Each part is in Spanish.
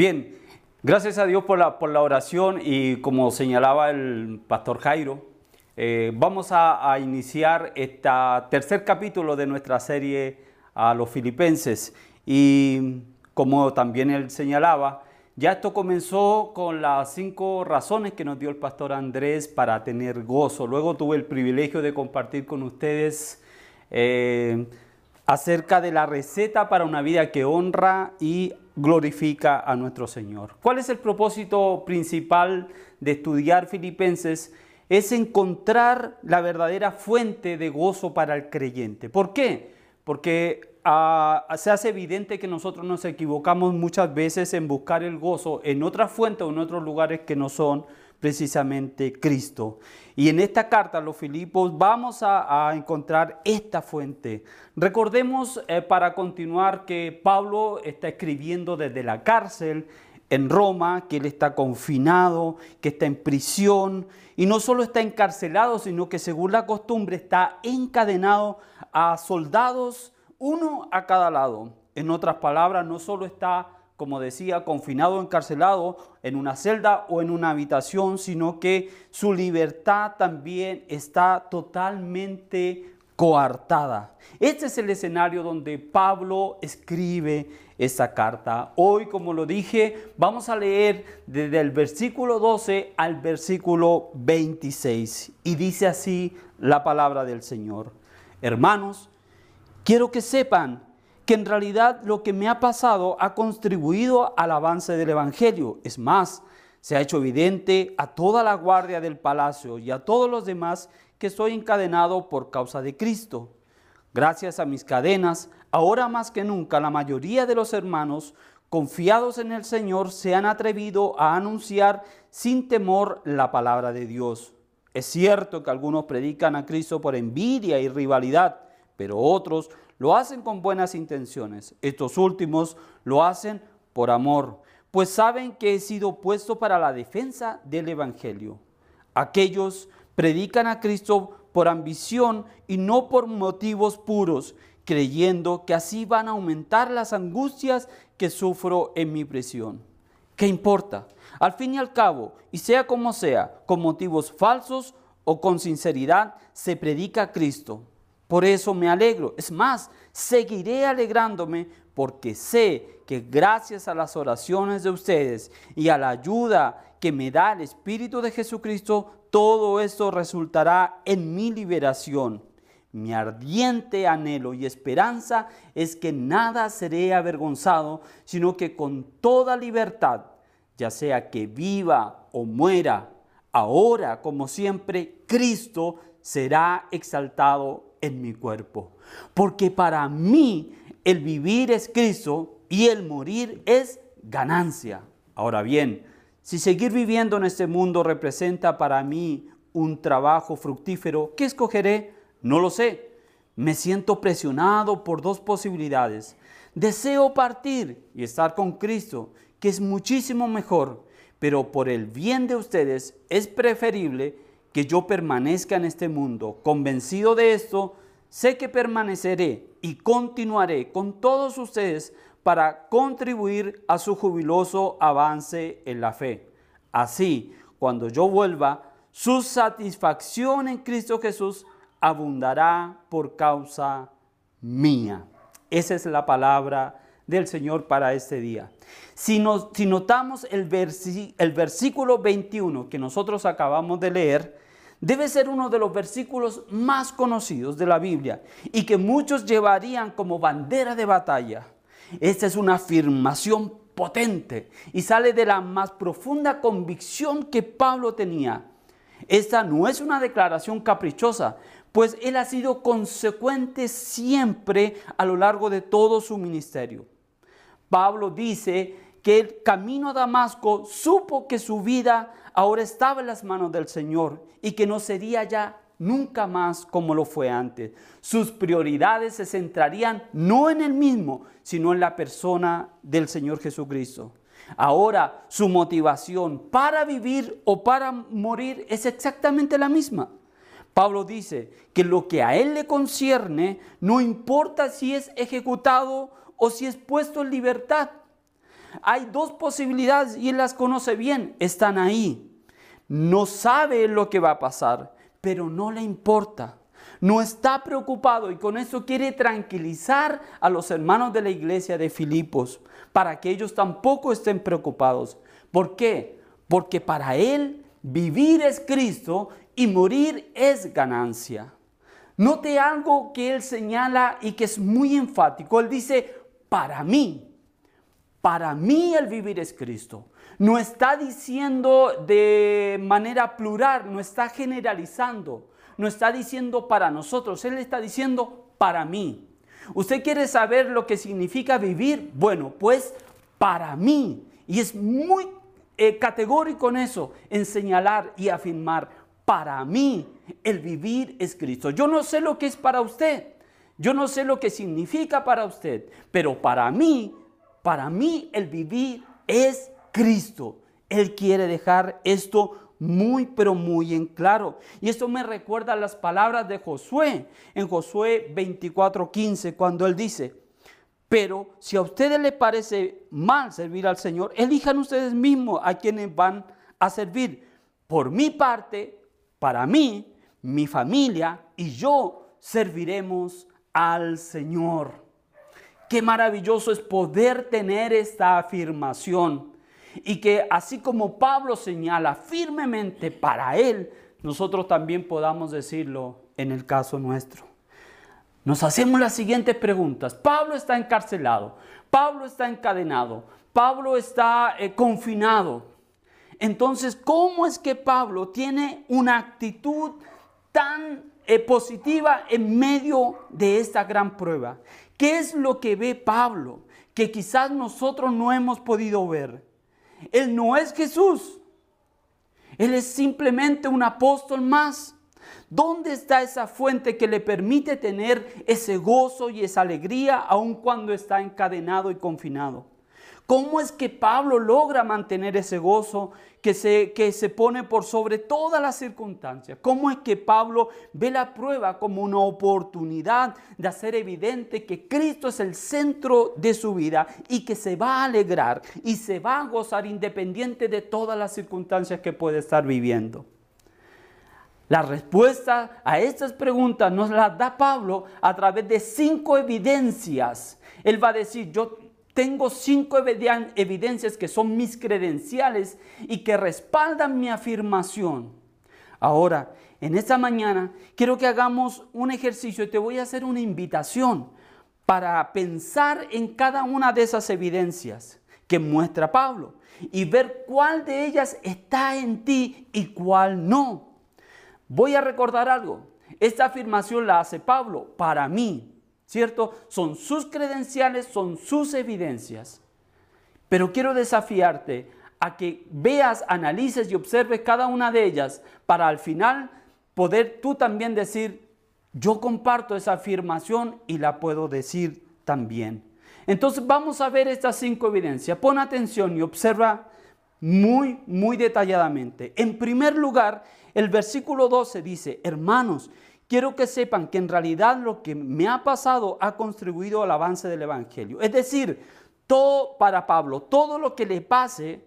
Bien, gracias a Dios por la, por la oración y como señalaba el pastor Jairo, eh, vamos a, iniciar este tercer capítulo de nuestra serie a los filipenses y como también él señalaba, ya esto comenzó con las cinco razones que nos dio el pastor Andrés para tener gozo. Luego tuve el privilegio de compartir con ustedes eh, acerca de la receta para una vida que honra y glorifica a nuestro Señor. ¿Cuál es el propósito principal de estudiar Filipenses? Es encontrar la verdadera fuente de gozo para el creyente. ¿Por qué? Porque ah, se hace evidente que nosotros nos equivocamos muchas veces en buscar el gozo en otras fuentes o en otros lugares que no son precisamente Cristo. Y en esta carta a los Filipos vamos a, encontrar esta fuente. Recordemos eh, para continuar que Pablo está escribiendo desde la cárcel en Roma, que él está confinado, que está en prisión, y no solo está encarcelado, sino que según la costumbre está encadenado a soldados, uno a cada lado. En otras palabras, no solo está como decía, confinado, encarcelado en una celda o en una habitación, sino que su libertad también está totalmente coartada. Este es el escenario donde Pablo escribe esa carta. Hoy, como lo dije, vamos a leer desde el versículo 12 al versículo 26. Y dice así la palabra del Señor. Hermanos, quiero que sepan que en realidad lo que me ha pasado ha contribuido al avance del Evangelio. Es más, se ha hecho evidente a toda la guardia del palacio y a todos los demás que soy encadenado por causa de Cristo. Gracias a mis cadenas, ahora más que nunca la mayoría de los hermanos confiados en el Señor se han atrevido a anunciar sin temor la palabra de Dios. Es cierto que algunos predican a Cristo por envidia y rivalidad, pero otros lo hacen con buenas intenciones. Estos últimos lo hacen por amor, pues saben que he sido puesto para la defensa del Evangelio. Aquellos predican a Cristo por ambición y no por motivos puros, creyendo que así van a aumentar las angustias que sufro en mi prisión. ¿Qué importa? Al fin y al cabo, y sea como sea, con motivos falsos o con sinceridad, se predica a Cristo. Por eso me alegro. Es más, seguiré alegrándome porque sé que gracias a las oraciones de ustedes y a la ayuda que me da el Espíritu de Jesucristo, todo esto resultará en mi liberación. Mi ardiente anhelo y esperanza es que nada seré avergonzado, sino que con toda libertad, ya sea que viva o muera, ahora como siempre, Cristo será exaltado en mi cuerpo. Porque para mí el vivir es Cristo y el morir es ganancia. Ahora bien, si seguir viviendo en este mundo representa para mí un trabajo fructífero, ¿qué escogeré? No lo sé. Me siento presionado por dos posibilidades. Deseo partir y estar con Cristo, que es muchísimo mejor, pero por el bien de ustedes es preferible que yo permanezca en este mundo. Convencido de esto, sé que permaneceré y continuaré con todos ustedes para contribuir a su jubiloso avance en la fe. Así, cuando yo vuelva, su satisfacción en Cristo Jesús abundará por causa mía. Esa es la palabra del Señor para este día. Si, notamos el, el versículo 21 que nosotros acabamos de leer, debe ser uno de los versículos más conocidos de la Biblia y que muchos llevarían como bandera de batalla. Esta es una afirmación potente y sale de la más profunda convicción que Pablo tenía. Esta no es una declaración caprichosa, pues él ha sido consecuente siempre a lo largo de todo su ministerio. Pablo dice que el camino a Damasco supo que su vida ahora estaba en las manos del Señor y que no sería ya nunca más como lo fue antes. Sus prioridades se centrarían no en él mismo, sino en la persona del Señor Jesucristo. Ahora su motivación para vivir o para morir es exactamente la misma. Pablo dice que lo que a él le concierne no importa si es ejecutado o si es puesto en libertad. Hay dos posibilidades y él las conoce bien, están ahí. No sabe lo que va a pasar, pero no le importa. No está preocupado y con eso quiere tranquilizar a los hermanos de la iglesia de Filipos para que ellos tampoco estén preocupados. ¿Por qué? Porque para él vivir es Cristo y morir es ganancia. Note algo que él señala y que es muy enfático. Él dice, para mí, para mí el vivir es Cristo. No está diciendo de manera plural, no está generalizando, no está diciendo para nosotros, Él está diciendo para mí. ¿Usted quiere saber lo que significa vivir? Bueno, pues para mí. Y es muy eh, categórico en eso, en señalar y afirmar, para mí el vivir es Cristo. Yo no sé lo que es para usted, yo no sé lo que significa para usted, pero para mí, para mí el vivir es Cristo. Él quiere dejar esto muy, pero muy en claro. Y esto me recuerda a las palabras de Josué en Josué 24:15, cuando él dice, pero si a ustedes les parece mal servir al Señor, elijan ustedes mismos a quienes van a servir. Por mi parte, para mí, mi familia y yo serviremos al Señor. Qué maravilloso es poder tener esta afirmación y que así como Pablo señala firmemente para él, nosotros también podamos decirlo en el caso nuestro. Nos hacemos las siguientes preguntas. Pablo está encarcelado, Pablo está encadenado, Pablo está eh, confinado. Entonces, ¿cómo es que Pablo tiene una actitud tan positiva en medio de esta gran prueba? ¿Qué es lo que ve Pablo que quizás nosotros no hemos podido ver? Él no es Jesús. Él es simplemente un apóstol más. ¿Dónde está esa fuente que le permite tener ese gozo y esa alegría aun cuando está encadenado y confinado? ¿Cómo es que Pablo logra mantener ese gozo que se, que se pone por sobre todas las circunstancias? ¿Cómo es que Pablo ve la prueba como una oportunidad de hacer evidente que Cristo es el centro de su vida y que se va a alegrar y se va a gozar independiente de todas las circunstancias que puede estar viviendo? La respuesta a estas preguntas nos las da Pablo a través de cinco evidencias. Él va a decir, yo tengo cinco evidencias que son mis credenciales y que respaldan mi afirmación. Ahora, en esta mañana quiero que hagamos un ejercicio y te voy a hacer una invitación para pensar en cada una de esas evidencias que muestra Pablo y ver cuál de ellas está en ti y cuál no. Voy a recordar algo. Esta afirmación la hace Pablo para mí, ¿cierto? Son sus credenciales, son sus evidencias. Pero quiero desafiarte a que veas, analices y observes cada una de ellas para al final poder tú también decir, yo comparto esa afirmación y la puedo decir también. Entonces vamos a ver estas cinco evidencias. Pon atención y observa muy, muy detalladamente. En primer lugar, el versículo 12 dice, hermanos, quiero que sepan que en realidad lo que me ha pasado ha contribuido al avance del Evangelio. Es decir, todo para Pablo, todo lo que le pase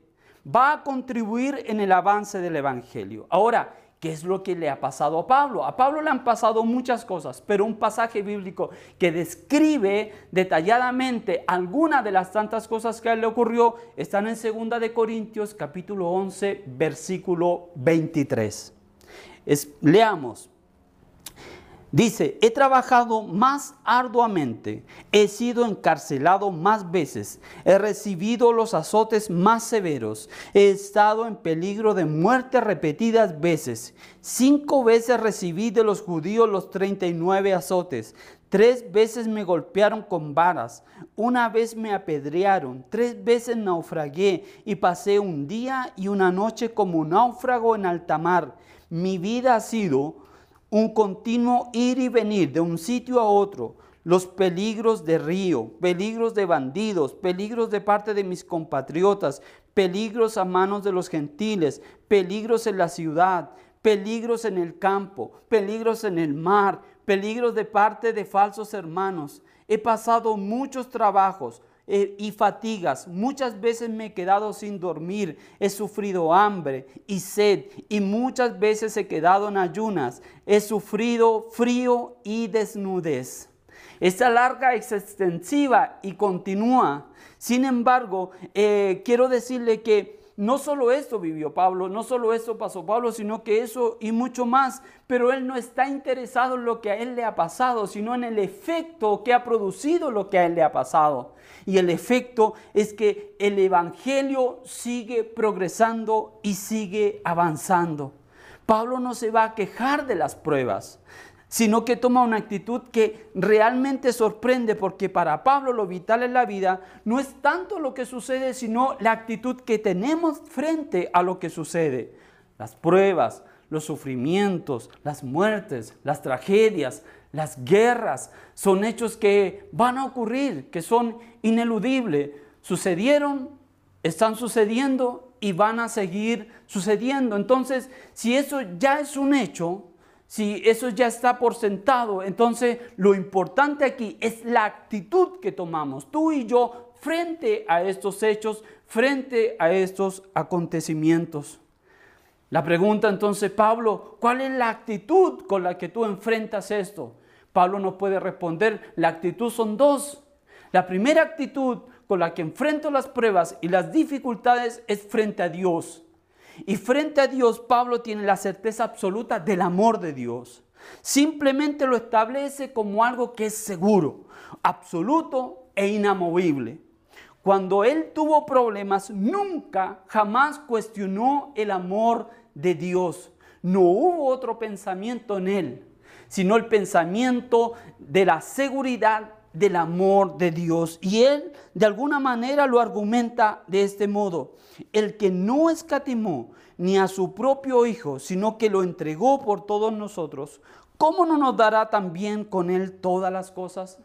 va a contribuir en el avance del Evangelio. Ahora, ¿qué es lo que le ha pasado a Pablo? A Pablo le han pasado muchas cosas, pero un pasaje bíblico que describe detalladamente algunas de las tantas cosas que a él le ocurrió están en 2 de Corintios capítulo 11, versículo 23. leamos. Dice, he trabajado más arduamente, he sido encarcelado más veces, he recibido los azotes más severos, he estado en peligro de muerte repetidas veces. Cinco veces recibí de los judíos los 39 azotes, tres veces me golpearon con varas, una vez me apedrearon, tres veces naufragué y pasé un día y una noche como náufrago en alta mar. Mi vida ha sido un continuo ir y venir de un sitio a otro, los peligros de río, peligros de bandidos, peligros de parte de mis compatriotas, peligros a manos de los gentiles, peligros en la ciudad, peligros en el campo, peligros en el mar, peligros de parte de falsos hermanos. He pasado muchos trabajos eh, y fatigas. Muchas veces me he quedado sin dormir, he sufrido hambre y sed y muchas veces he quedado en ayunas, he sufrido frío y desnudez. Esta larga es extensiva y continúa. Sin embargo, eh, quiero decirle que no solo esto vivió Pablo, no solo esto pasó Pablo, sino que eso y mucho más. Pero él no está interesado en lo que a él le ha pasado, sino en el efecto que ha producido lo que a él le ha pasado. Y el efecto es que el Evangelio sigue progresando y sigue avanzando. Pablo no se va a quejar de las pruebas sino que toma una actitud que realmente sorprende porque para Pablo lo vital en la vida no es tanto lo que sucede, sino la actitud que tenemos frente a lo que sucede. Las pruebas, los sufrimientos, las muertes, las tragedias, las guerras, son hechos que van a ocurrir, que son ineludibles. Sucedieron, están sucediendo y van a seguir sucediendo. Entonces, si eso ya es un hecho, si eso ya está por sentado, entonces lo importante aquí es la actitud que tomamos, tú y yo, frente a estos hechos, frente a estos acontecimientos. La pregunta entonces, Pablo, ¿cuál es la actitud con la que tú enfrentas esto? Pablo no puede responder, la actitud son dos. La primera actitud con la que enfrento las pruebas y las dificultades es frente a Dios. Y frente a Dios, Pablo tiene la certeza absoluta del amor de Dios. Simplemente lo establece como algo que es seguro, absoluto e inamovible. Cuando él tuvo problemas, nunca, jamás cuestionó el amor de Dios. No hubo otro pensamiento en él, sino el pensamiento de la seguridad del amor de Dios. Y él de alguna manera lo argumenta de este modo. El que no escatimó ni a su propio Hijo, sino que lo entregó por todos nosotros, ¿cómo no nos dará también con él todas las cosas?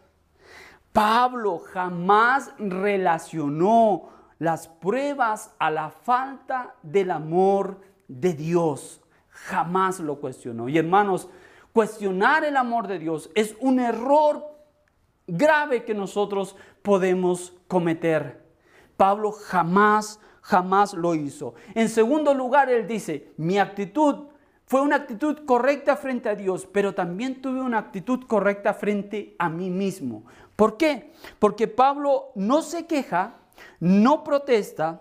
Pablo jamás relacionó las pruebas a la falta del amor de Dios. Jamás lo cuestionó. Y hermanos, cuestionar el amor de Dios es un error grave que nosotros podemos cometer. Pablo jamás, jamás lo hizo. En segundo lugar, él dice, mi actitud fue una actitud correcta frente a Dios, pero también tuve una actitud correcta frente a mí mismo. ¿Por qué? Porque Pablo no se queja, no protesta,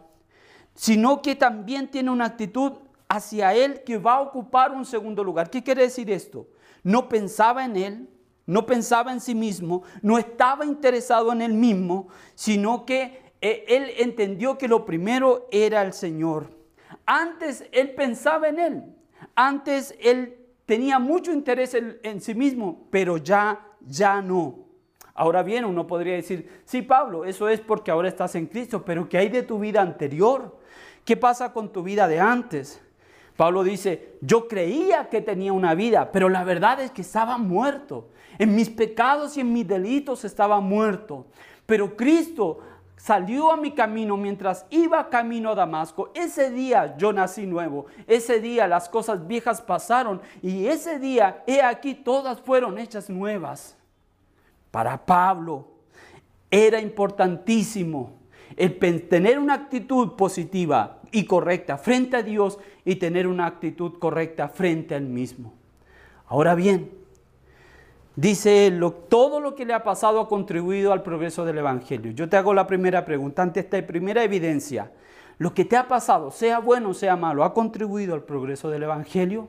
sino que también tiene una actitud hacia él que va a ocupar un segundo lugar. ¿Qué quiere decir esto? No pensaba en él, no pensaba en sí mismo, no estaba interesado en él mismo, sino que eh, él entendió que lo primero era el Señor. Antes él pensaba en él, antes él tenía mucho interés en, sí mismo, pero ya, ya no. Ahora bien, uno podría decir, sí, Pablo, eso es porque ahora estás en Cristo, pero ¿qué hay de tu vida anterior? ¿Qué pasa con tu vida de antes? Pablo dice, yo creía que tenía una vida, pero la verdad es que estaba muerto. En mis pecados y en mis delitos estaba muerto. Pero Cristo salió a mi camino mientras iba camino a Damasco. Ese día yo nací nuevo. Ese día las cosas viejas pasaron y ese día, he aquí, todas fueron hechas nuevas. Para Pablo era importantísimo el tener una actitud positiva y correcta frente a Dios y tener una actitud correcta frente al mismo. Ahora bien, dice él, todo lo que le ha pasado ha contribuido al progreso del Evangelio. Yo te hago la primera pregunta, ante esta primera evidencia, lo que te ha pasado, sea bueno o sea malo, ¿ha contribuido al progreso del Evangelio?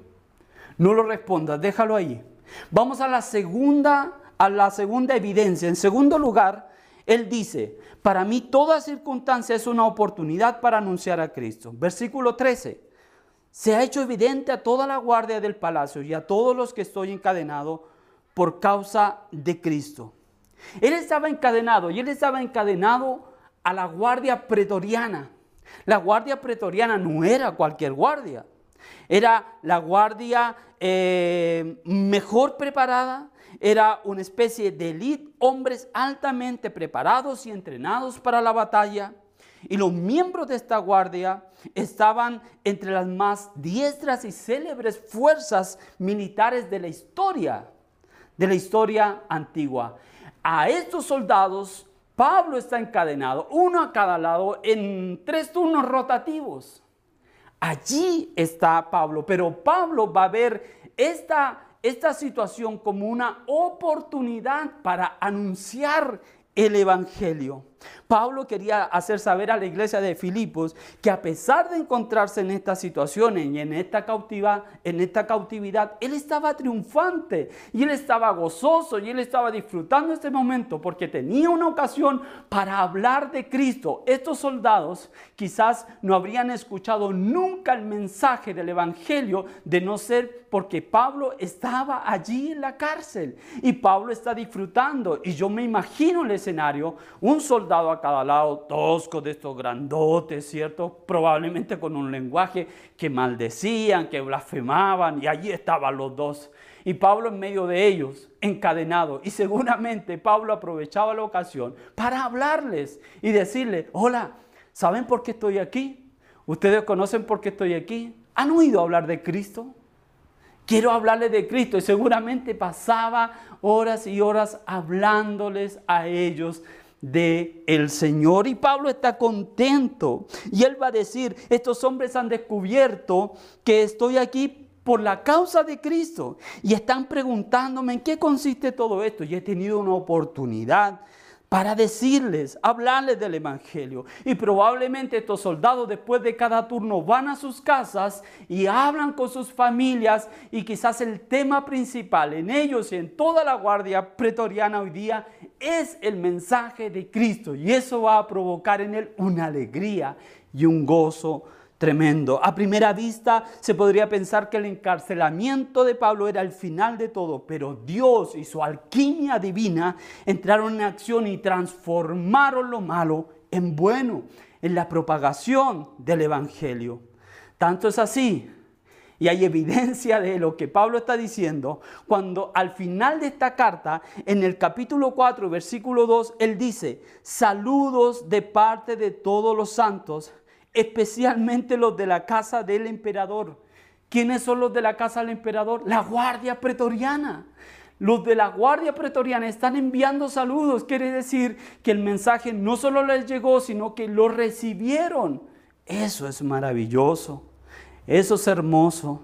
No lo respondas, déjalo ahí. Vamos a la segunda, a la segunda evidencia. En segundo lugar, él dice, para mí toda circunstancia es una oportunidad para anunciar a Cristo. Versículo 13. Se ha hecho evidente a toda la guardia del palacio y a todos los que estoy encadenado por causa de Cristo. Él estaba encadenado y él estaba encadenado a la guardia pretoriana. La guardia pretoriana no era cualquier guardia. Era la guardia eh, mejor preparada, era una especie de elite, hombres altamente preparados y entrenados para la batalla. Y los miembros de esta guardia estaban entre las más diestras y célebres fuerzas militares de la historia, de la historia antigua. A estos soldados Pablo está encadenado, uno a cada lado, en tres turnos rotativos. Allí está Pablo, pero Pablo va a ver esta, esta situación como una oportunidad para anunciar el Evangelio. Pablo quería hacer saber a la iglesia de Filipos que a pesar de encontrarse en estas situaciones y en esta, cautividad, en esta cautividad, él estaba triunfante y él estaba gozoso y él estaba disfrutando este momento porque tenía una ocasión para hablar de Cristo. Estos soldados quizás no habrían escuchado nunca el mensaje del Evangelio de no ser porque Pablo estaba allí en la cárcel y Pablo está disfrutando y yo me imagino el escenario, un soldado a cada lado, tosco de estos grandotes, ¿cierto? Probablemente con un lenguaje que maldecían, que blasfemaban, y allí estaban los dos. Y Pablo en medio de ellos, encadenado. Y seguramente Pablo aprovechaba la ocasión para hablarles y decirles, hola, ¿saben por qué estoy aquí? ¿Ustedes conocen por qué estoy aquí? ¿Han oído hablar de Cristo? Quiero hablarles de Cristo. Y seguramente pasaba horas y horas hablándoles a ellos de el Señor. Y Pablo está contento. Y él va a decir, estos hombres han descubierto que estoy aquí por la causa de Cristo. Y están preguntándome en qué consiste todo esto. Y he tenido una oportunidad para decirles, hablarles del Evangelio. Y probablemente estos soldados después de cada turno van a sus casas y hablan con sus familias y quizás el tema principal en ellos y en toda la guardia pretoriana hoy día es el mensaje de Cristo. Y eso va a provocar en él una alegría y un gozo tremendo. A primera vista se podría pensar que el encarcelamiento de Pablo era el final de todo, pero Dios y su alquimia divina entraron en acción y transformaron lo malo en bueno, en la propagación del Evangelio. Tanto es así, y hay evidencia de lo que Pablo está diciendo, cuando al final de esta carta, en el capítulo 4, versículo 2, él dice, saludos de parte de todos los santos especialmente los de la casa del emperador. ¿Quiénes son los de la casa del emperador? La guardia pretoriana. Los de la guardia pretoriana están enviando saludos. Quiere decir que el mensaje no solo les llegó, sino que lo recibieron. Eso es maravilloso. Eso es hermoso.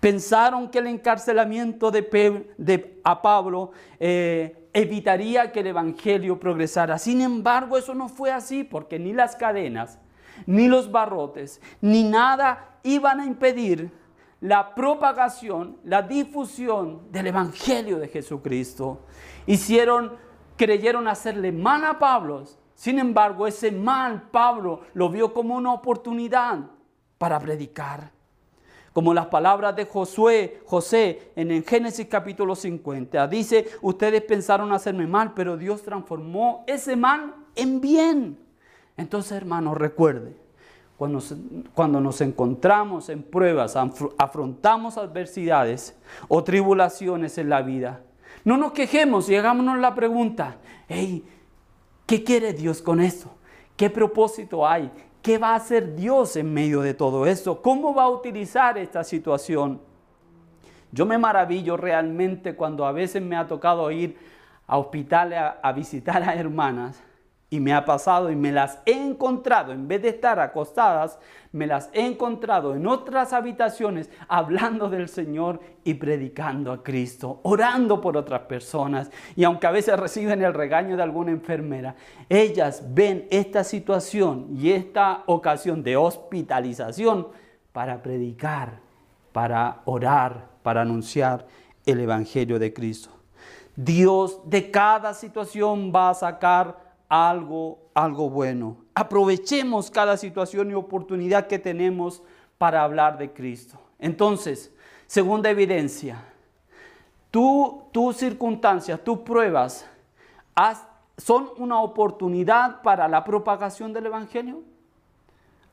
Pensaron que el encarcelamiento de, a Pablo eh, evitaría que el Evangelio progresara. Sin embargo, eso no fue así, porque ni las cadenas, ni los barrotes, ni nada iban a impedir la propagación, la difusión del Evangelio de Jesucristo. Hicieron, creyeron hacerle mal a Pablo. Sin embargo, ese mal Pablo lo vio como una oportunidad para predicar. Como las palabras de Josué, José en el Génesis capítulo 50. Dice, ustedes pensaron hacerme mal, pero Dios transformó ese mal en bien. Entonces, hermanos, recuerde, cuando, cuando nos encontramos en pruebas, afrontamos adversidades o tribulaciones en la vida, no nos quejemos y hagámonos la pregunta, hey, ¿qué quiere Dios con esto? ¿Qué propósito hay? ¿Qué va a hacer Dios en medio de todo esto? ¿Cómo va a utilizar esta situación? Yo me maravillo realmente cuando a veces me ha tocado ir a hospitales a visitar a hermanas y me ha pasado y me las he encontrado, en vez de estar acostadas, me las he encontrado en otras habitaciones hablando del Señor y predicando a Cristo, orando por otras personas. Y aunque a veces reciben el regaño de alguna enfermera, ellas ven esta situación y esta ocasión de hospitalización para predicar, para orar, para anunciar el Evangelio de Cristo. Dios de cada situación va a sacar algo, algo bueno. Aprovechemos cada situación y oportunidad que tenemos para hablar de Cristo. Entonces, segunda evidencia, tus circunstancias, tus pruebas, son una oportunidad para la propagación del Evangelio.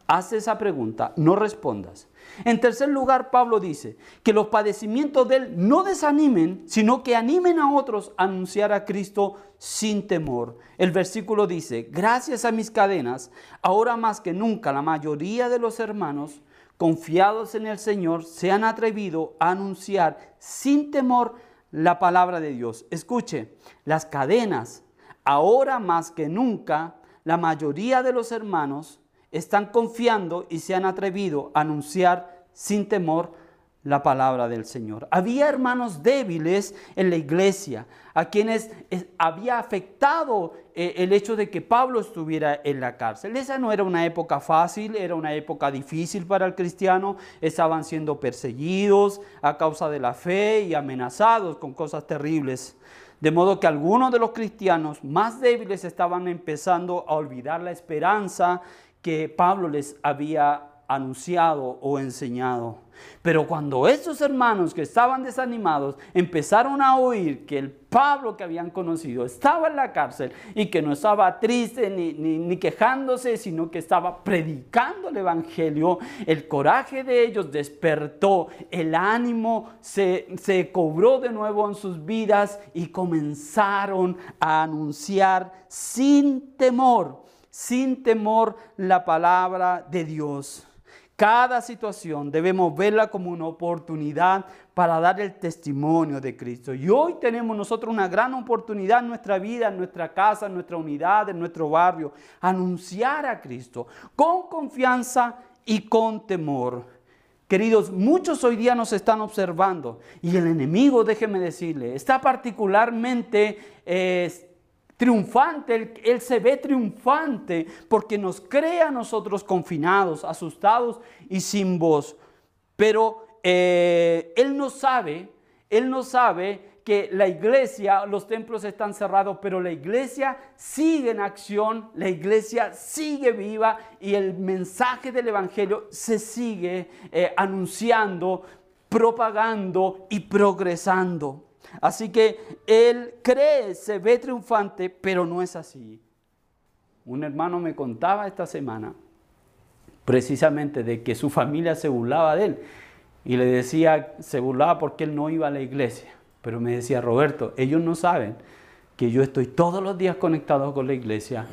Haz esa pregunta, no respondas. En tercer lugar, Pablo dice que los padecimientos de él no desanimen, sino que animen a otros a anunciar a Cristo sin temor. El versículo dice, gracias a mis cadenas, ahora más que nunca la mayoría de los hermanos, confiados en el Señor, se han atrevido a anunciar sin temor la palabra de Dios. Escuche, las cadenas ahora más que nunca, la mayoría de los hermanos están confiando y se han atrevido a anunciar sin temor la palabra del Señor. Había hermanos débiles en la iglesia, a quienes había afectado eh, el hecho de que Pablo estuviera en la cárcel. Esa no era una época fácil, era una época difícil para el cristiano. Estaban siendo perseguidos a causa de la fe y amenazados con cosas terribles. De modo que algunos de los cristianos más débiles estaban empezando a olvidar la esperanza que Pablo les había anunciado o enseñado. Pero cuando esos hermanos que estaban desanimados empezaron a oír que el Pablo que habían conocido estaba en la cárcel y que no estaba triste ni, ni, quejándose, sino que estaba predicando el Evangelio, el coraje de ellos despertó, el ánimo se, se cobró de nuevo en sus vidas y comenzaron a anunciar sin temor, sin temor la palabra de Dios. Cada situación debemos verla como una oportunidad para dar el testimonio de Cristo. Y hoy tenemos nosotros una gran oportunidad en nuestra vida, en nuestra casa, en nuestra unidad, en nuestro barrio, anunciar a Cristo con confianza y con temor. Queridos, muchos hoy día nos están observando y el enemigo, déjeme decirle, está particularmente eh, triunfante, él, se ve triunfante porque nos crea a nosotros confinados, asustados y sin voz. Pero eh, Él no sabe, Él no sabe que la iglesia, los templos están cerrados, pero la iglesia sigue en acción, la iglesia sigue viva y el mensaje del Evangelio se sigue eh, anunciando, propagando y progresando. Así que él cree, se ve triunfante, pero no es así. Un hermano me contaba esta semana precisamente de que su familia se burlaba de él y le decía, se burlaba porque él no iba a la iglesia. Pero me decía, Roberto, ellos no saben que yo estoy todos los días conectado con la iglesia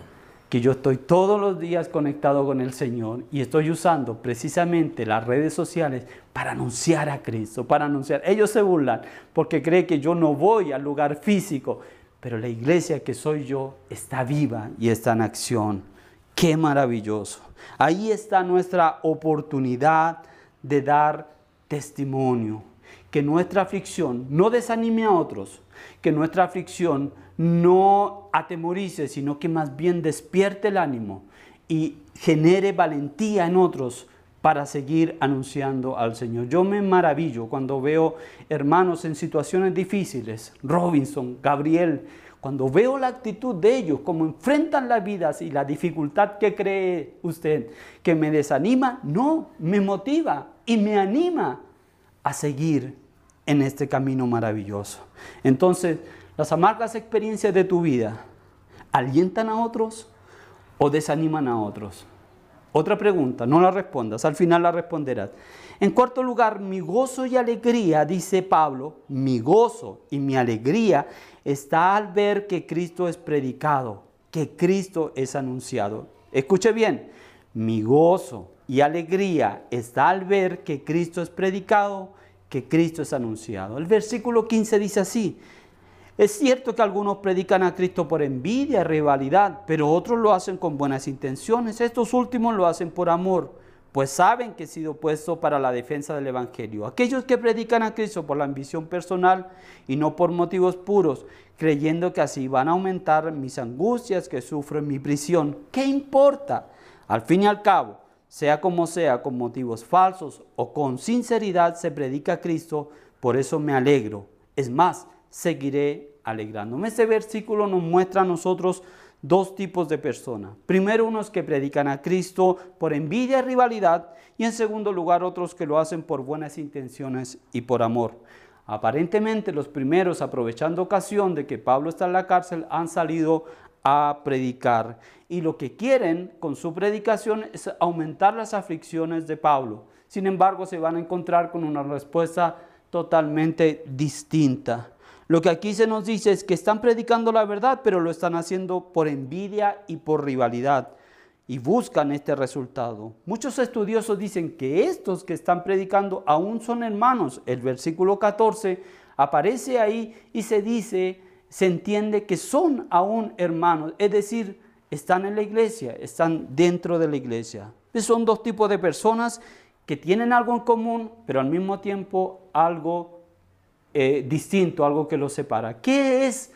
que yo estoy todos los días conectado con el Señor y estoy usando precisamente las redes sociales para anunciar a Cristo, para anunciar. Ellos se burlan porque creen que yo no voy al lugar físico, pero la iglesia que soy yo está viva y está en acción. Qué maravilloso. Ahí está nuestra oportunidad de dar testimonio. Que nuestra aflicción no desanime a otros, que nuestra aflicción no atemorice, sino que más bien despierte el ánimo y genere valentía en otros para seguir anunciando al Señor. Yo me maravillo cuando veo hermanos en situaciones difíciles, Robinson, Gabriel, cuando veo la actitud de ellos, cómo enfrentan las vidas y la dificultad que cree usted, que me desanima, no, me motiva y me anima a seguir en este camino maravilloso. Entonces, las amargas experiencias de tu vida alientan a otros o desaniman a otros. Otra pregunta, no la respondas, al final la responderás. En cuarto lugar, mi gozo y alegría, dice Pablo, mi gozo y mi alegría está al ver que Cristo es predicado, que Cristo es anunciado. Escuche bien, mi gozo y alegría está al ver que Cristo es predicado, que Cristo es anunciado. El versículo 15 dice así, es cierto que algunos predican a Cristo por envidia rivalidad, pero otros lo hacen con buenas intenciones. Estos últimos lo hacen por amor, pues saben que he sido puesto para la defensa del Evangelio. Aquellos que predican a Cristo por la ambición personal y no por motivos puros, creyendo que así van a aumentar mis angustias que sufro en mi prisión. ¿Qué importa? Al fin y al cabo, sea como sea, con motivos falsos o con sinceridad se predica a Cristo, por eso me alegro. Es más, seguiré alegrándome. Este versículo nos muestra a nosotros dos tipos de personas. Primero, unos que predican a Cristo por envidia y rivalidad, y en segundo lugar, otros que lo hacen por buenas intenciones y por amor. Aparentemente, los primeros, aprovechando ocasión de que Pablo está en la cárcel, han salido a predicar. Y lo que quieren con su predicación es aumentar las aflicciones de Pablo. Sin embargo, se van a encontrar con una respuesta totalmente distinta. Lo que aquí se nos dice es que están predicando la verdad, pero lo están haciendo por envidia y por rivalidad y buscan este resultado. Muchos estudiosos dicen que estos que están predicando aún son hermanos. El versículo 14 aparece ahí y se dice, se entiende que son aún hermanos, es decir, están en la iglesia, están dentro de la iglesia. Son dos tipos de personas que tienen algo en común, pero al mismo tiempo algo eh, distinto, algo que los separa. ¿Qué es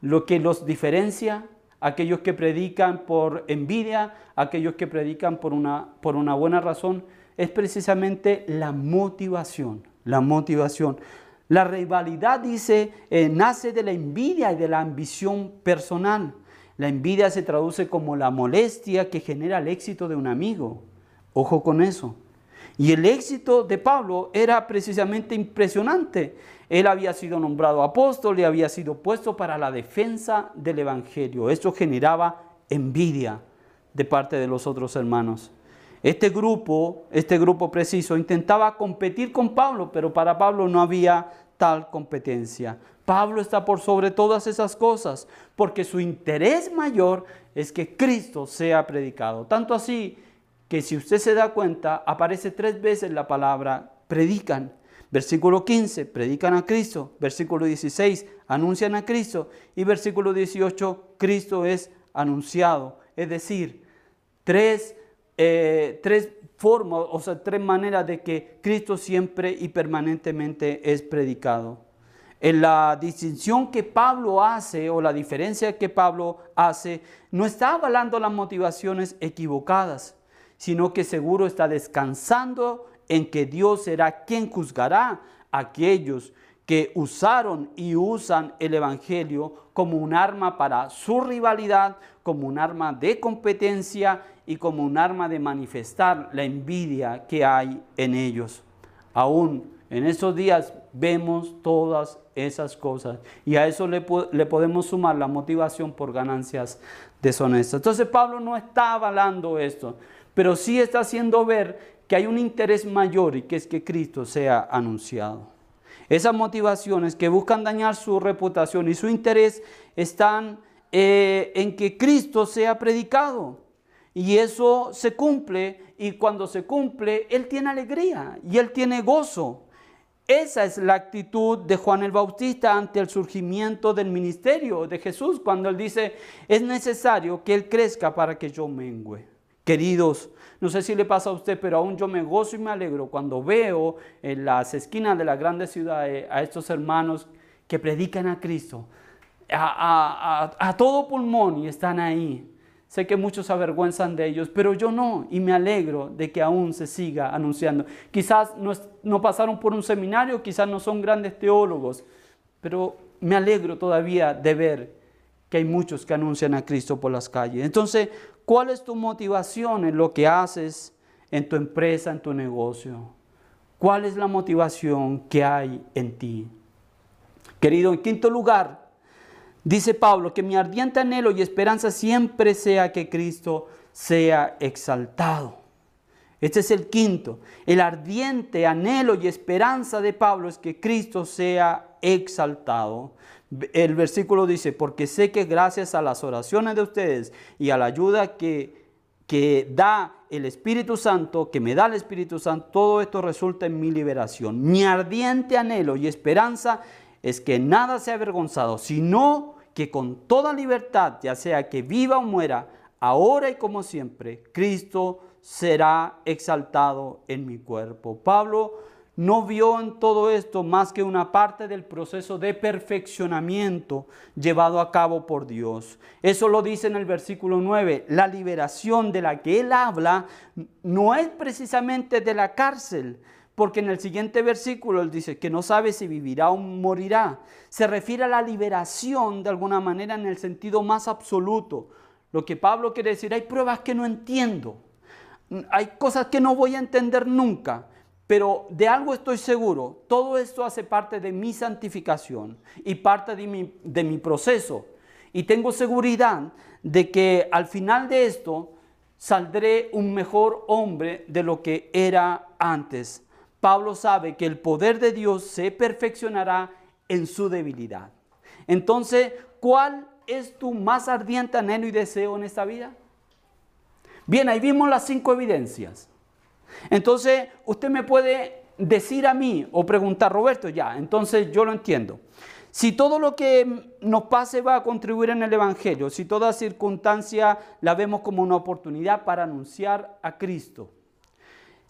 lo que los diferencia? Aquellos que predican por envidia, aquellos que predican por una, por una buena razón, es precisamente la motivación, la motivación. La rivalidad, dice, eh, nace de la envidia y de la ambición personal. La envidia se traduce como la molestia que genera el éxito de un amigo. Ojo con eso. Y el éxito de Pablo era precisamente impresionante. Él había sido nombrado apóstol y había sido puesto para la defensa del Evangelio. Eso generaba envidia de parte de los otros hermanos. Este grupo, este grupo preciso, intentaba competir con Pablo, pero para Pablo no había tal competencia. Pablo está por sobre todas esas cosas, porque su interés mayor es que Cristo sea predicado. Tanto así que si usted se da cuenta, aparece tres veces la palabra predican. Versículo 15, predican a Cristo. Versículo 16, anuncian a Cristo. Y versículo 18, Cristo es anunciado. Es decir, tres, eh, tres formas, o sea, tres maneras de que Cristo siempre y permanentemente es predicado. En la distinción que Pablo hace o la diferencia que Pablo hace, no está avalando las motivaciones equivocadas sino que seguro está descansando en que Dios será quien juzgará a aquellos que usaron y usan el Evangelio como un arma para su rivalidad, como un arma de competencia y como un arma de manifestar la envidia que hay en ellos. Aún en estos días vemos todas esas cosas y a eso le, le podemos sumar la motivación por ganancias deshonestas. Entonces Pablo no está avalando esto pero sí está haciendo ver que hay un interés mayor y que es que Cristo sea anunciado. Esas motivaciones que buscan dañar su reputación y su interés están eh, en que Cristo sea predicado. Y eso se cumple y cuando se cumple, Él tiene alegría y Él tiene gozo. Esa es la actitud de Juan el Bautista ante el surgimiento del ministerio de Jesús, cuando Él dice, es necesario que Él crezca para que yo mengüe. Queridos, no sé si le pasa a usted, pero aún yo me gozo y me alegro cuando veo en las esquinas de las grandes ciudades a estos hermanos que predican a Cristo a, todo pulmón y están ahí. Sé que muchos se avergüenzan de ellos, pero yo no, y me alegro de que aún se siga anunciando. Quizás no, no pasaron por un seminario, quizás no son grandes teólogos, pero me alegro todavía de ver que hay muchos que anuncian a Cristo por las calles. Entonces, ¿Cuál es tu motivación en lo que haces en tu empresa, en tu negocio? ¿Cuál es la motivación que hay en ti? Querido, en quinto lugar, dice Pablo que mi ardiente anhelo y esperanza siempre sea que Cristo sea exaltado. Este es el quinto. El ardiente anhelo y esperanza de Pablo es que Cristo sea exaltado. El versículo dice, porque sé que gracias a las oraciones de ustedes y a la ayuda que, que da el Espíritu Santo, que me da el Espíritu Santo, todo esto resulta en mi liberación. Mi ardiente anhelo y esperanza es que nada sea avergonzado, sino que con toda libertad, ya sea que viva o muera, ahora y como siempre, Cristo será exaltado en mi cuerpo. Pablo no vio en todo esto más que una parte del proceso de perfeccionamiento llevado a cabo por Dios. Eso lo dice en el versículo 9. La liberación de la que él habla no es precisamente de la cárcel, porque en el siguiente versículo él dice que no sabe si vivirá o morirá. Se refiere a la liberación de alguna manera en el sentido más absoluto. Lo que Pablo quiere decir, hay pruebas que no entiendo. Hay cosas que no voy a entender nunca pero de algo estoy seguro, todo esto hace parte de mi santificación y parte de mi, proceso. Y tengo seguridad de que al final de esto saldré un mejor hombre de lo que era antes. Pablo sabe que el poder de Dios se perfeccionará en su debilidad. Entonces, ¿cuál es tu más ardiente anhelo y deseo en esta vida? Bien, ahí vimos las cinco evidencias. Entonces, usted me puede decir a mí o preguntar, Roberto, ya, entonces yo lo entiendo. Si todo lo que nos pase va a contribuir en el Evangelio, si toda circunstancia la vemos como una oportunidad para anunciar a Cristo,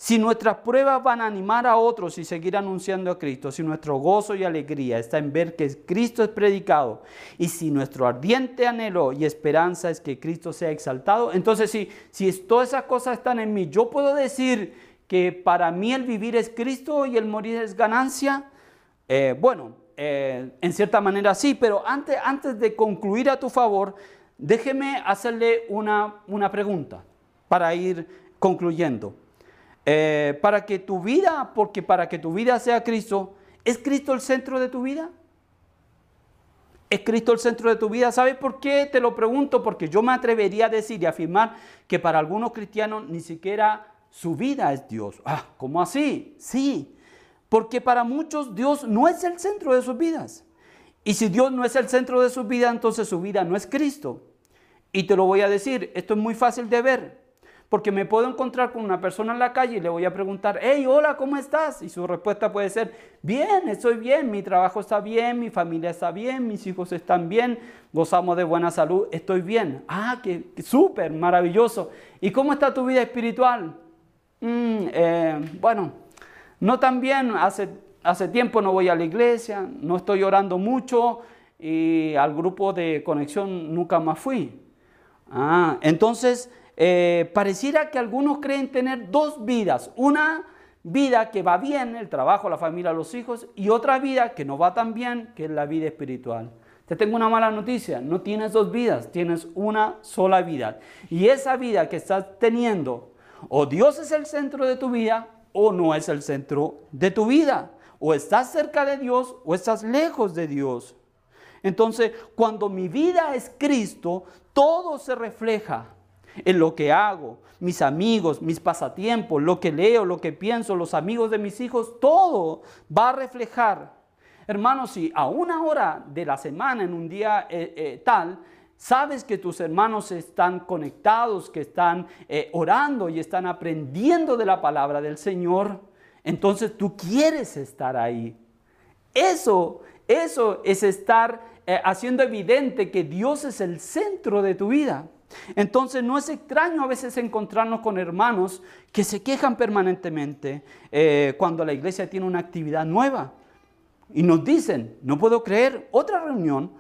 si nuestras pruebas van a animar a otros y seguir anunciando a Cristo, si nuestro gozo y alegría está en ver que Cristo es predicado y si nuestro ardiente anhelo y esperanza es que Cristo sea exaltado, entonces si, si todas esas cosas están en mí, yo puedo decir que para mí el vivir es Cristo y el morir es ganancia. Eh, bueno, eh, en cierta manera sí, pero antes, antes de concluir a tu favor, déjeme hacerle una, una pregunta para ir concluyendo. Eh, para que tu vida, porque para que tu vida sea Cristo, ¿es Cristo el centro de tu vida? ¿Es Cristo el centro de tu vida? ¿Sabes por qué te lo pregunto? Porque yo me atrevería a decir y afirmar que para algunos cristianos ni siquiera su vida es Dios. Ah, ¿cómo así? Sí, porque para muchos Dios no es el centro de sus vidas. Y si Dios no es el centro de su vida, entonces su vida no es Cristo. Y te lo voy a decir, esto es muy fácil de ver. Porque me puedo encontrar con una persona en la calle y le voy a preguntar, hey, hola, ¿cómo estás? Y su respuesta puede ser, bien, estoy bien, mi trabajo está bien, mi familia está bien, mis hijos están bien, gozamos de buena salud, estoy bien. Ah, qué, súper, maravilloso. ¿Y cómo está tu vida espiritual? Mm, eh, bueno, no tan bien, hace, hace tiempo no voy a la iglesia, no estoy orando mucho y al grupo de conexión nunca más fui. Ah, entonces eh, pareciera que algunos creen tener dos vidas. Una vida que va bien, el trabajo, la familia, los hijos, y otra vida que no va tan bien, que es la vida espiritual. Te tengo una mala noticia, no tienes dos vidas, tienes una sola vida. Y esa vida que estás teniendo, o Dios es el centro de tu vida, o no es el centro de tu vida. O estás cerca de Dios, o estás lejos de Dios. Entonces, cuando mi vida es Cristo, todo se refleja en lo que hago, mis amigos, mis pasatiempos, lo que leo, lo que pienso, los amigos de mis hijos, todo va a reflejar. Hermanos, si a una hora de la semana, en un día eh, eh, tal, sabes que tus hermanos están conectados, que están eh, orando y están aprendiendo de la palabra del Señor, entonces tú quieres estar ahí. Eso, eso es estar haciendo evidente que Dios es el centro de tu vida. Entonces no es extraño a veces encontrarnos con hermanos que se quejan permanentemente eh, cuando la iglesia tiene una actividad nueva. Y nos dicen, no puedo creer, otra reunión,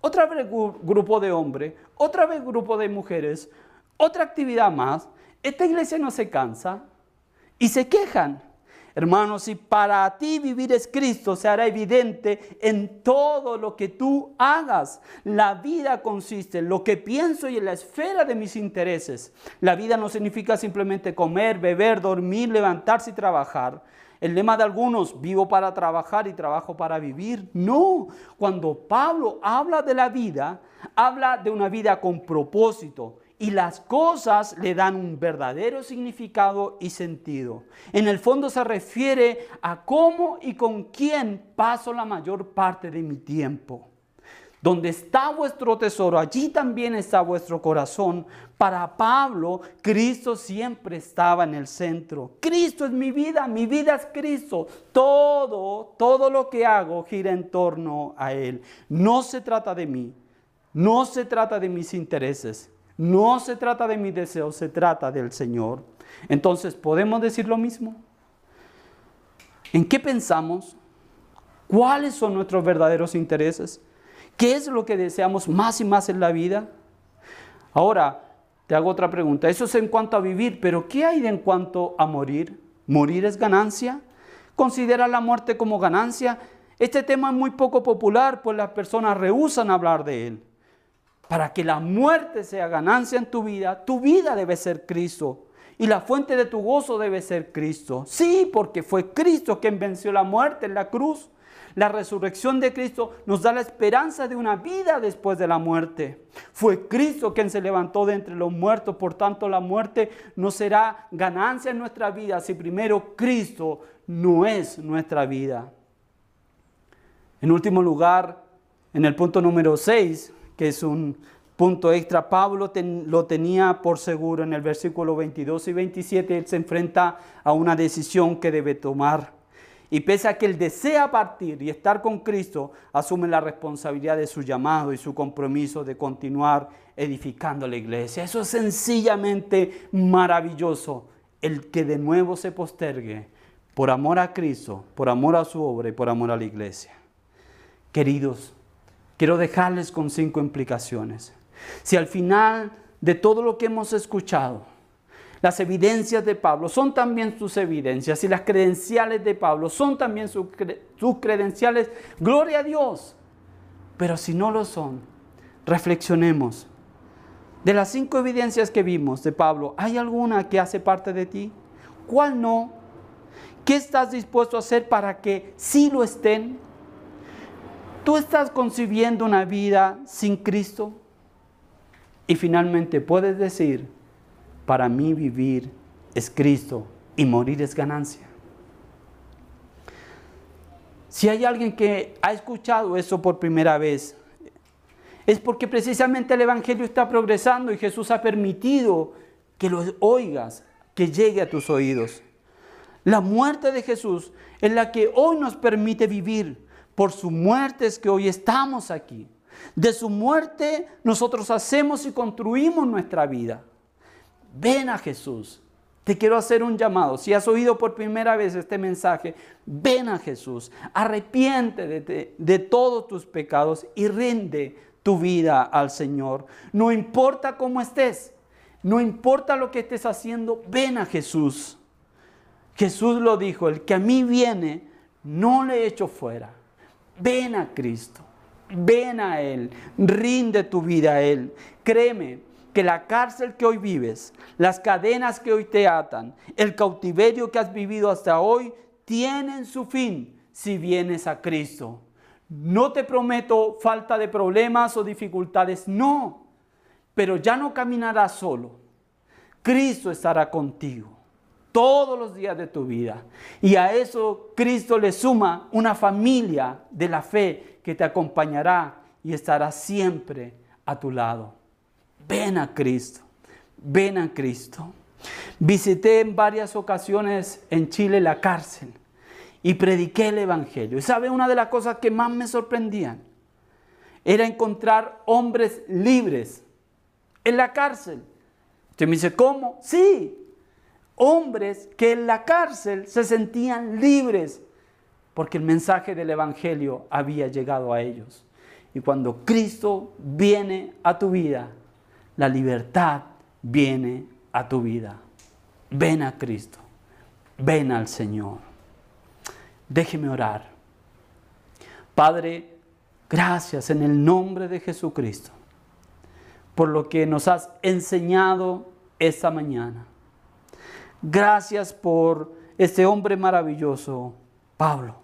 otra vez grupo de hombres, otra vez grupo de mujeres, otra actividad más. Esta iglesia no se cansa y se quejan. Hermanos, si para ti vivir es Cristo, se hará evidente en todo lo que tú hagas. La vida consiste en lo que pienso y en la esfera de mis intereses. La vida no significa simplemente comer, beber, dormir, levantarse y trabajar. El lema de algunos, vivo para trabajar y trabajo para vivir. No, cuando Pablo habla de la vida, habla de una vida con propósito y las cosas le dan un verdadero significado y sentido. En el fondo se refiere a cómo y con quién paso la mayor parte de mi tiempo. Donde está vuestro tesoro, allí también está vuestro corazón. Para Pablo, Cristo siempre estaba en el centro. Cristo es mi vida, mi vida es Cristo. Todo, todo lo que hago gira en torno a Él. No se trata de mí, no se trata de mis intereses, no se trata de mi deseo, se trata del Señor. Entonces, ¿podemos decir lo mismo? ¿En qué pensamos? ¿Cuáles son nuestros verdaderos intereses? ¿Qué es lo que deseamos más y más en la vida? Ahora, te hago otra pregunta. Eso es en cuanto a vivir, pero ¿qué hay en cuanto a morir? ¿Morir es ganancia? ¿Considera la muerte como ganancia? Este tema es muy poco popular, pues las personas rehusan hablar de él. Para que la muerte sea ganancia en tu vida, tu vida debe ser Cristo. Y la fuente de tu gozo debe ser Cristo. Sí, porque fue Cristo quien venció la muerte en la cruz. La resurrección de Cristo nos da la esperanza de una vida después de la muerte. Fue Cristo quien se levantó de entre los muertos, por tanto la muerte no será ganancia en nuestra vida si primero Cristo no es nuestra vida. En último lugar, en el punto número 6, que es un punto extra. Pablo lo tenía por seguro en el versículo 22 y 27. Él se enfrenta a una decisión que debe tomar. Y pese a que él desea partir y estar con Cristo, asume la responsabilidad de su llamado y su compromiso de continuar edificando la iglesia. Eso es sencillamente maravilloso. El que de nuevo se postergue por amor a Cristo, por amor a su obra y por amor a la iglesia. Queridos, quiero dejarles con cinco implicaciones. Si al final de todo lo que hemos escuchado, las evidencias de Pablo son también sus evidencias y las credenciales de Pablo son también sus, credenciales. Gloria a Dios. Pero si no lo son, reflexionemos. De las cinco evidencias que vimos de Pablo, ¿hay alguna que hace parte de ti? ¿Cuál no? ¿Qué estás dispuesto a hacer para que sí lo estén? ¿Tú estás concibiendo una vida sin Cristo? Y finalmente puedes decir, para mí vivir es Cristo y morir es ganancia. Si hay alguien que ha escuchado eso por primera vez, es porque precisamente el Evangelio está progresando y Jesús ha permitido que lo oigas, que llegue a tus oídos. La muerte de Jesús es la que hoy nos permite vivir. Por su muerte es que hoy estamos aquí. De su muerte nosotros hacemos y construimos nuestra vida. Ven a Jesús. Te quiero hacer un llamado. Si has oído por primera vez este mensaje, ven a Jesús. Arrepiente de, de, todos tus pecados y rinde tu vida al Señor. No importa cómo estés, no importa lo que estés haciendo, ven a Jesús. Jesús lo dijo, el que a mí viene, no le echo fuera. Ven a Cristo, ven a Él, rinde tu vida a Él. Créeme, que la cárcel que hoy vives, las cadenas que hoy te atan, el cautiverio que has vivido hasta hoy, tienen su fin si vienes a Cristo. No te prometo falta de problemas o dificultades, no, pero ya no caminarás solo. Cristo estará contigo todos los días de tu vida. Y a eso Cristo le suma una familia de la fe que te acompañará y estará siempre a tu lado. Ven a Cristo, ven a Cristo. Visité en varias ocasiones en Chile la cárcel y prediqué el Evangelio. Y sabe, una de las cosas que más me sorprendían era encontrar hombres libres en la cárcel. Usted me dice, ¿cómo? Sí, hombres que en la cárcel se sentían libres porque el mensaje del Evangelio había llegado a ellos. Y cuando Cristo viene a tu vida, la libertad viene a tu vida. Ven a Cristo, ven al Señor. Déjeme orar. Padre, gracias en el nombre de Jesucristo por lo que nos has enseñado esta mañana. Gracias por este hombre maravilloso, Pablo.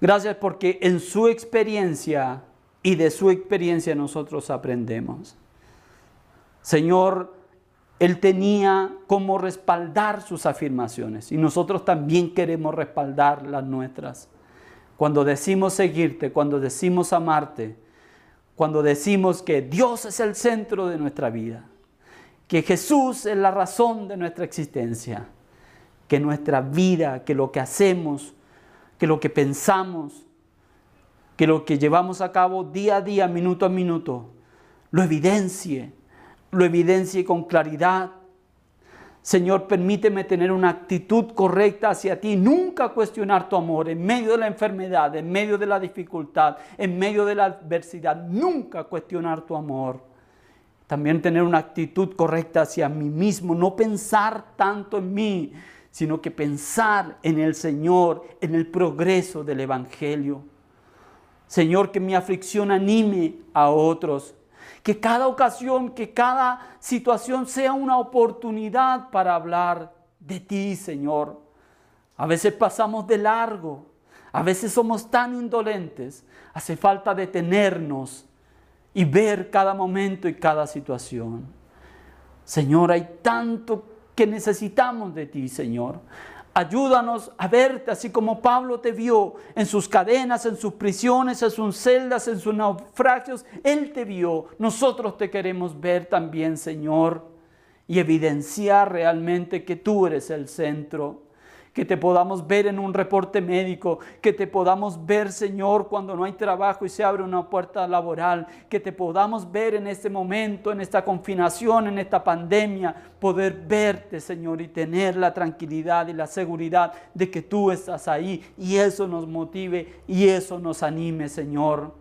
Gracias porque en su experiencia y de su experiencia nosotros aprendemos. Señor, Él tenía como respaldar sus afirmaciones y nosotros también queremos respaldar las nuestras. Cuando decimos seguirte, cuando decimos amarte, cuando decimos que Dios es el centro de nuestra vida, que Jesús es la razón de nuestra existencia, que nuestra vida, que lo que hacemos, que lo que pensamos, que lo que llevamos a cabo día a día, minuto a minuto, lo evidencie lo evidencie con claridad. Señor, permíteme tener una actitud correcta hacia ti, nunca cuestionar tu amor en medio de la enfermedad, en medio de la dificultad, en medio de la adversidad, nunca cuestionar tu amor. También tener una actitud correcta hacia mí mismo, no pensar tanto en mí, sino que pensar en el Señor, en el progreso del Evangelio. Señor, que mi aflicción anime a otros que cada ocasión, que cada situación sea una oportunidad para hablar de ti, Señor. A veces pasamos de largo, a veces somos tan indolentes, hace falta detenernos y ver cada momento y cada situación. Señor, hay tanto que necesitamos de ti, Señor. Ayúdanos a verte así como Pablo te vio en sus cadenas, en sus prisiones, en sus celdas, en sus naufragios. Él te vio. Nosotros te queremos ver también, Señor, y evidenciar realmente que tú eres el centro, que te podamos ver en un reporte médico, que te podamos ver, Señor, cuando no hay trabajo y se abre una puerta laboral, que te podamos ver en este momento, en esta confinación, en esta pandemia, poder verte, Señor, y tener la tranquilidad y la seguridad de que tú estás ahí y eso nos motive y eso nos anime, Señor.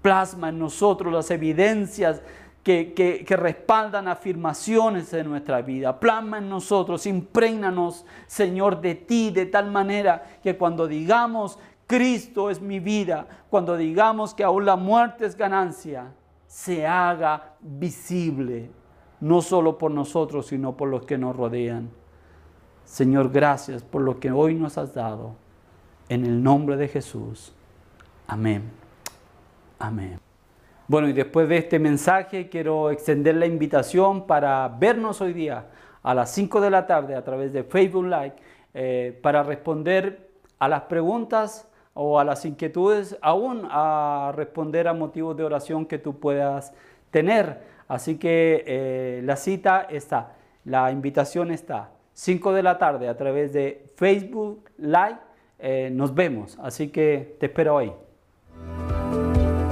Plasma en nosotros las evidencias que, respaldan afirmaciones de nuestra vida. Plasma en nosotros, impregnanos, Señor, de ti, de tal manera que cuando digamos, Cristo es mi vida, cuando digamos que aún la muerte es ganancia, se haga visible, no solo por nosotros, sino por los que nos rodean. Señor, gracias por lo que hoy nos has dado. En el nombre de Jesús. Amén. Amén. Bueno, y después de este mensaje quiero extender la invitación para vernos hoy día a las 5 de la tarde a través de Facebook Live eh, para responder a las preguntas o a las inquietudes, aún a responder a motivos de oración que tú puedas tener. Así que eh, la cita está, la invitación está, 5 de la tarde a través de Facebook Live. Eh, nos vemos, así que te espero ahí.